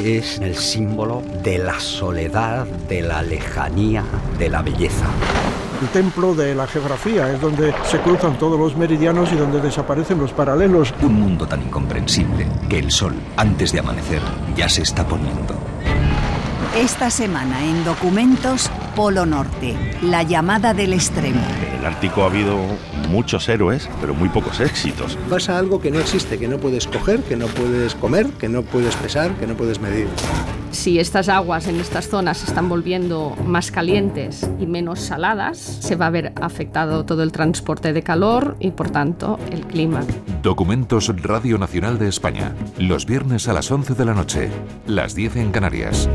es el símbolo de la soledad, de la lejanía, de la belleza. El templo de la geografía es donde se cruzan todos los meridianos y donde desaparecen los paralelos. Un mundo tan incomprensible que el sol, antes de amanecer, ya se está poniendo. Esta semana en Documentos, Polo Norte, la llamada del extremo. En el Ártico ha habido muchos héroes, pero muy pocos éxitos. Pasa algo que no existe, que no puedes coger, que no puedes comer, que no puedes pesar, que no puedes medir. Si estas aguas en estas zonas se están volviendo más calientes y menos saladas, se va a ver afectado todo el transporte de calor y por tanto el clima. Documentos Radio Nacional de España, los viernes a las 11 de la noche, las 10 en Canarias.